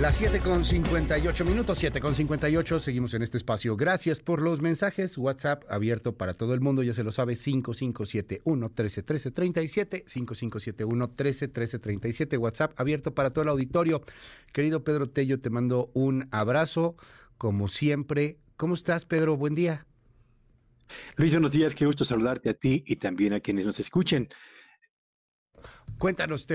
Las 7 con 58 minutos, 7 con 58, seguimos en este espacio. Gracias por los mensajes. WhatsApp abierto para todo el mundo, ya se lo sabe, 5571-131337, 5571-131337, WhatsApp abierto para todo el auditorio. Querido Pedro Tello, te mando un abrazo, como siempre. ¿Cómo estás, Pedro? Buen día. Luis, buenos días, qué gusto saludarte a ti y también a quienes nos escuchen. Cuéntanos,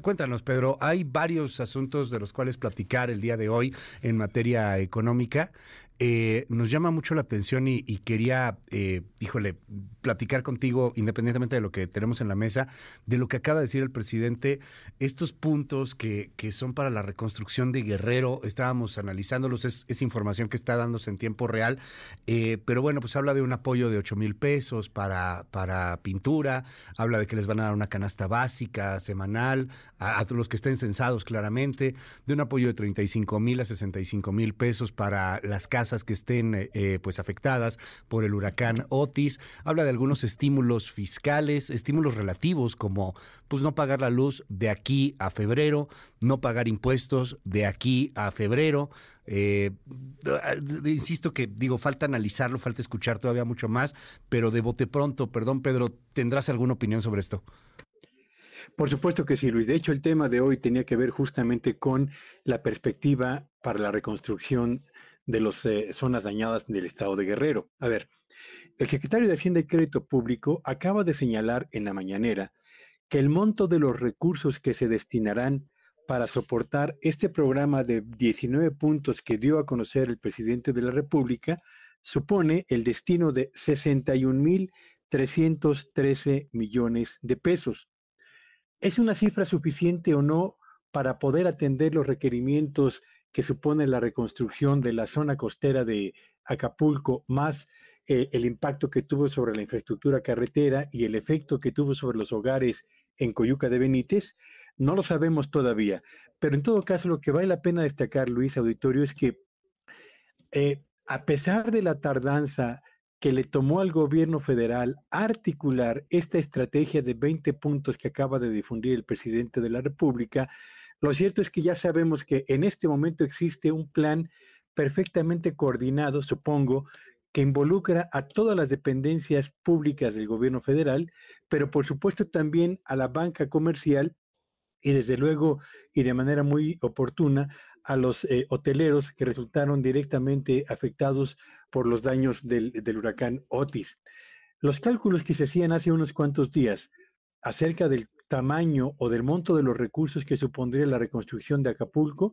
cuéntanos, Pedro. Hay varios asuntos de los cuales platicar el día de hoy en materia económica. Eh, nos llama mucho la atención y, quería, eh, híjole, platicar contigo, independientemente de lo que tenemos en la mesa, de lo que acaba de decir el presidente, estos puntos que, que son para la reconstrucción de Guerrero, estábamos analizándolos, es, información que está dándose en tiempo real, eh, pero bueno, pues habla de un apoyo de 8 mil pesos para, para pintura, habla de que les van a dar una canasta básica semanal, a, a los que estén censados claramente, de un apoyo de 35 mil a 65 mil pesos para las casas que estén eh, eh, pues afectadas por el huracán Otis. Habla de algunos estímulos fiscales, estímulos relativos como pues no pagar la luz de aquí a febrero, no pagar impuestos de aquí a febrero. Eh, insisto que digo, falta analizarlo, falta escuchar todavía mucho más, pero de bote pronto, perdón Pedro, ¿tendrás alguna opinión sobre esto? Por supuesto que sí, Luis. De hecho, el tema de hoy tenía que ver justamente con la perspectiva para la reconstrucción de las eh, zonas dañadas del estado de Guerrero. A ver, el secretario de Hacienda y Crédito Público acaba de señalar en la mañanera que el monto de los recursos que se destinarán para soportar este programa de 19 puntos que dio a conocer el presidente de la República supone el destino de 61.313 millones de pesos. ¿Es una cifra suficiente o no para poder atender los requerimientos que supone la reconstrucción de la zona costera de Acapulco, más eh, el impacto que tuvo sobre la infraestructura carretera y el efecto que tuvo sobre los hogares en Coyuca de Benítez, no lo sabemos todavía. Pero en todo caso, lo que vale la pena destacar, Luis Auditorio, es que eh, a pesar de la tardanza que le tomó al gobierno federal articular esta estrategia de 20 puntos que acaba de difundir el presidente de la República, lo cierto es que ya sabemos que en este momento existe un plan perfectamente coordinado, supongo, que involucra a todas las dependencias públicas del gobierno federal, pero por supuesto también a la banca comercial y desde luego y de manera muy oportuna a los eh, hoteleros que resultaron directamente afectados por los daños del, del huracán Otis. Los cálculos que se hacían hace unos cuantos días acerca del tamaño o del monto de los recursos que supondría la reconstrucción de Acapulco,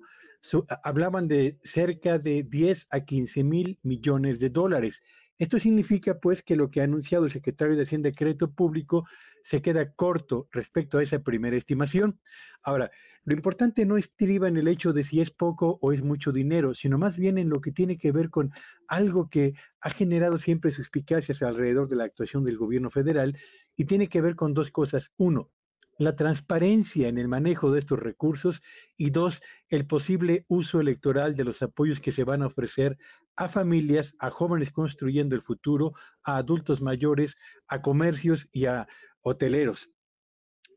hablaban de cerca de 10 a 15 mil millones de dólares. Esto significa pues que lo que ha anunciado el secretario de Hacienda Crédito Público se queda corto respecto a esa primera estimación. Ahora, lo importante no estriba en el hecho de si es poco o es mucho dinero, sino más bien en lo que tiene que ver con algo que ha generado siempre suspicacias alrededor de la actuación del gobierno federal y tiene que ver con dos cosas. Uno, la transparencia en el manejo de estos recursos y dos, el posible uso electoral de los apoyos que se van a ofrecer a familias, a jóvenes construyendo el futuro, a adultos mayores, a comercios y a hoteleros.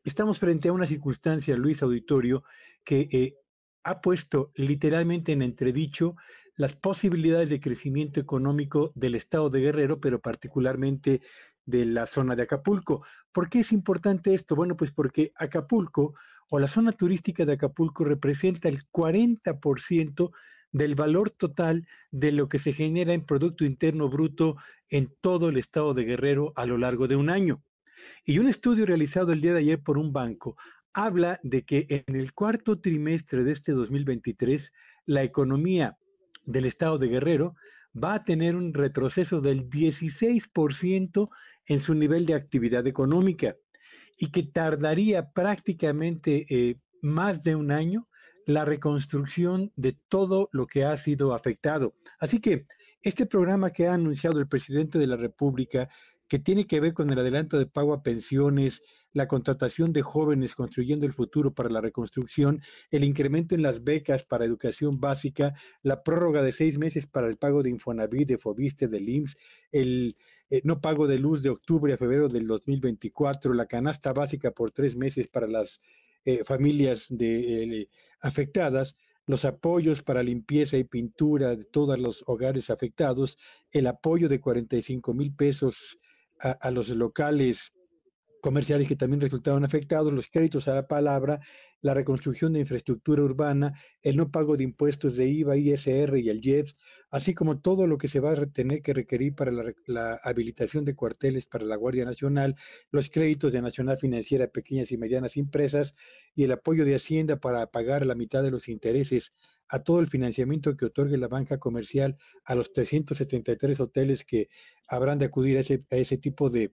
Estamos frente a una circunstancia, Luis Auditorio, que eh, ha puesto literalmente en entredicho las posibilidades de crecimiento económico del estado de Guerrero, pero particularmente de la zona de Acapulco. ¿Por qué es importante esto? Bueno, pues porque Acapulco o la zona turística de Acapulco representa el 40% del valor total de lo que se genera en Producto Interno Bruto en todo el estado de Guerrero a lo largo de un año. Y un estudio realizado el día de ayer por un banco habla de que en el cuarto trimestre de este 2023, la economía del estado de Guerrero va a tener un retroceso del 16% en su nivel de actividad económica y que tardaría prácticamente eh, más de un año la reconstrucción de todo lo que ha sido afectado. Así que este programa que ha anunciado el presidente de la República, que tiene que ver con el adelanto de pago a pensiones, la contratación de jóvenes construyendo el futuro para la reconstrucción, el incremento en las becas para educación básica, la prórroga de seis meses para el pago de Infonavit, de Fobiste, del IMSS, el eh, no pago de luz de octubre a febrero del 2024, la canasta básica por tres meses para las eh, familias de, eh, afectadas, los apoyos para limpieza y pintura de todos los hogares afectados, el apoyo de 45 mil pesos a, los locales comerciales que también resultaron afectados, los créditos a la palabra, la reconstrucción de infraestructura urbana, el no pago de impuestos de IVA, ISR y el IEPS, así como todo lo que se va a tener que requerir para la, la, habilitación de cuarteles para la Guardia Nacional, los créditos de Nacional Financiera pequeñas y medianas empresas y el apoyo de Hacienda para pagar la mitad de los intereses a todo el financiamiento que otorgue la banca comercial a los 373 hoteles que habrán de acudir a ese, a ese tipo de,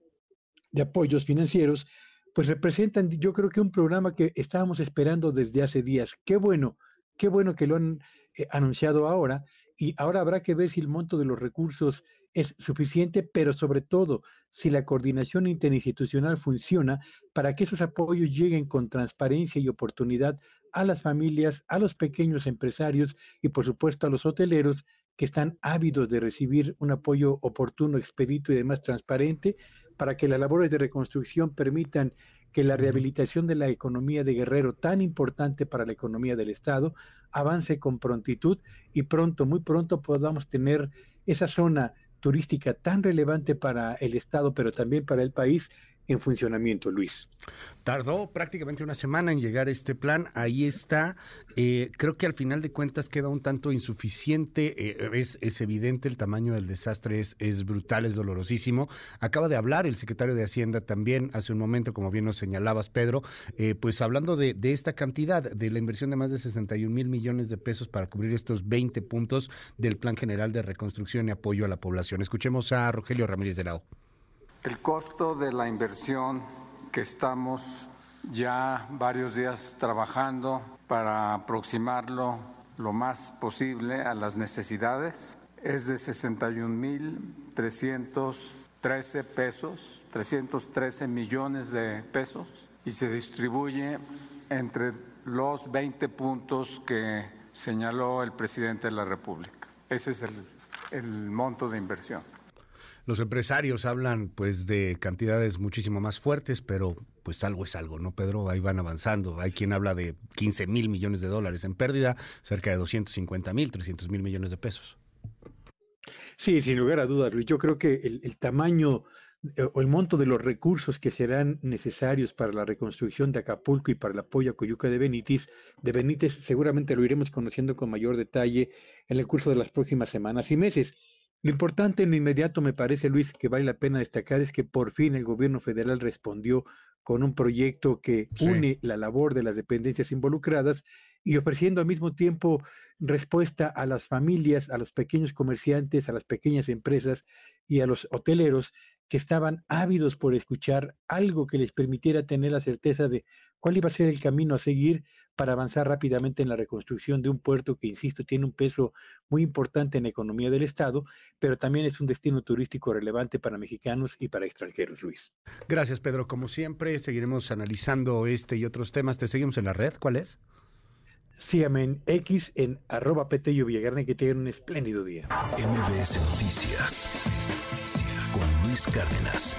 de apoyos financieros, pues representan, yo creo que un programa que estábamos esperando desde hace días. Qué bueno, qué bueno que lo han eh, anunciado ahora y ahora habrá que ver si el monto de los recursos es suficiente, pero sobre todo si la coordinación interinstitucional funciona para que esos apoyos lleguen con transparencia y oportunidad a las familias, a los pequeños empresarios y por supuesto a los hoteleros que están ávidos de recibir un apoyo oportuno, expedito y además transparente para que las labores de reconstrucción permitan que la rehabilitación de la economía de Guerrero, tan importante para la economía del Estado, avance con prontitud y pronto, muy pronto podamos tener esa zona turística tan relevante para el Estado, pero también para el país, en funcionamiento, Luis. Tardó prácticamente una semana en llegar este plan, ahí está. Eh, creo que al final de cuentas queda un tanto insuficiente, eh, es, evidente el tamaño del desastre, es, es, brutal, es dolorosísimo. Acaba de hablar el secretario de Hacienda también hace un momento, como bien nos señalabas, Pedro, eh, pues hablando de, de, esta cantidad, de la inversión de más de 61 mil millones de pesos para cubrir estos 20 puntos del Plan General de Reconstrucción y Apoyo a la Población. Escuchemos a Rogelio Ramírez de Lao. El costo de la inversión que estamos ya varios días trabajando para aproximarlo lo más posible a las necesidades es de 61.313 pesos, 313 millones de pesos y se distribuye entre los 20 puntos que señaló el presidente de la República. Ese es el, el monto de inversión. Los empresarios hablan pues de cantidades muchísimo más fuertes, pero pues algo es algo, ¿no, Pedro? Ahí van avanzando. Hay quien habla de 15 mil millones de dólares en pérdida, cerca de 250 mil, 300 mil millones de pesos. Sí, sin lugar a dudas, Luis. Yo creo que el, tamaño eh, o el monto de los recursos que serán necesarios para la reconstrucción de Acapulco y para el apoyo a Coyuca de Benítez, de Benítez seguramente lo iremos conociendo con mayor detalle en el curso de las próximas semanas y meses. Lo importante en lo inmediato, me parece, Luis, que vale la pena destacar es que por fin el gobierno federal respondió con un proyecto que sí. une la labor de las dependencias involucradas y ofreciendo al mismo tiempo respuesta a las familias, a los pequeños comerciantes, a las pequeñas empresas y a los hoteleros que estaban ávidos por escuchar algo que les permitiera tener la certeza de cuál iba a ser el camino a seguir para avanzar rápidamente en la reconstrucción de un puerto que, insisto, tiene un peso muy importante en la economía del Estado, pero también es un destino turístico relevante para mexicanos y para extranjeros, Luis. Gracias, Pedro. Como siempre, seguiremos analizando este y otros temas. ¿Te seguimos en la red? ¿Cuál es? Síganme en X en arroba Petello Villagrán y que tengan un espléndido día. MBS Noticias Luis Cárdenas.